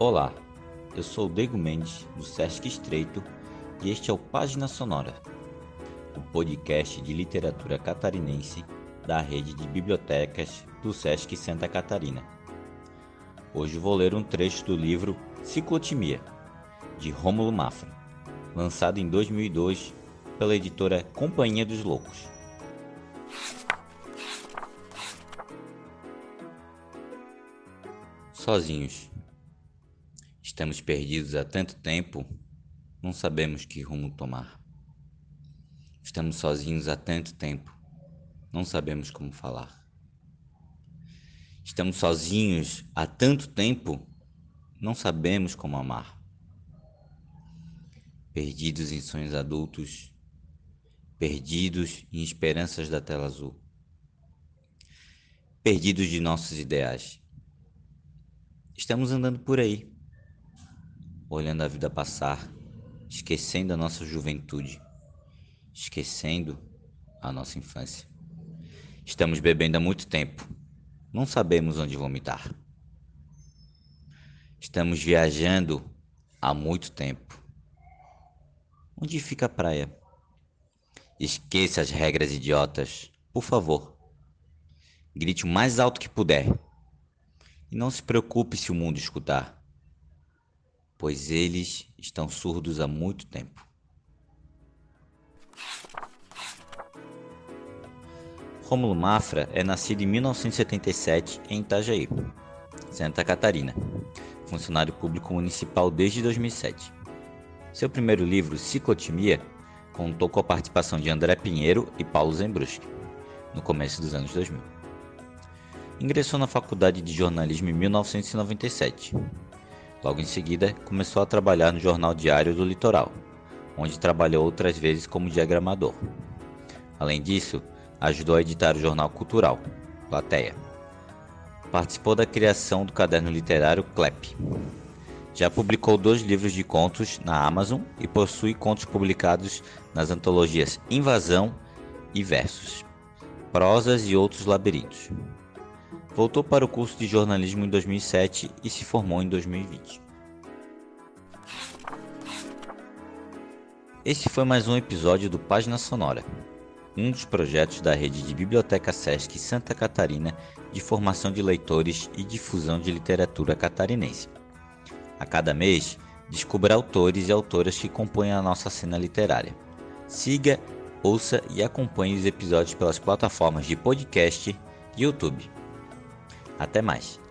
Olá, eu sou o Dego Mendes, do Sesc Estreito, e este é o Página Sonora, o podcast de literatura catarinense da rede de bibliotecas do Sesc Santa Catarina. Hoje vou ler um trecho do livro Ciclotimia, de Rômulo Mafra, lançado em 2002 pela editora Companhia dos Loucos. Sozinhos. Estamos perdidos há tanto tempo, não sabemos que rumo tomar. Estamos sozinhos há tanto tempo, não sabemos como falar. Estamos sozinhos há tanto tempo, não sabemos como amar. Perdidos em sonhos adultos, perdidos em esperanças da tela azul. Perdidos de nossos ideais. Estamos andando por aí, olhando a vida passar, esquecendo a nossa juventude, esquecendo a nossa infância. Estamos bebendo há muito tempo, não sabemos onde vomitar. Estamos viajando há muito tempo. Onde fica a praia? Esqueça as regras idiotas, por favor. Grite o mais alto que puder. E não se preocupe se o mundo escutar pois eles estão surdos há muito tempo. Rômulo Mafra é nascido em 1977 em Itajaí, Santa Catarina, funcionário público municipal desde 2007. Seu primeiro livro, Ciclotimia, contou com a participação de André Pinheiro e Paulo Zembruski, no começo dos anos 2000. Ingressou na Faculdade de Jornalismo em 1997 Logo em seguida, começou a trabalhar no Jornal Diário do Litoral, onde trabalhou outras vezes como diagramador. Além disso, ajudou a editar o jornal cultural, Plateia. Participou da criação do caderno literário Clep. Já publicou dois livros de contos na Amazon e possui contos publicados nas antologias Invasão e Versos, Prosas e Outros Labirintos. Voltou para o curso de jornalismo em 2007 e se formou em 2020. Esse foi mais um episódio do Página Sonora, um dos projetos da rede de Biblioteca Sesc Santa Catarina de formação de leitores e difusão de literatura catarinense. A cada mês, descubra autores e autoras que compõem a nossa cena literária. Siga, ouça e acompanhe os episódios pelas plataformas de podcast e YouTube. Até mais!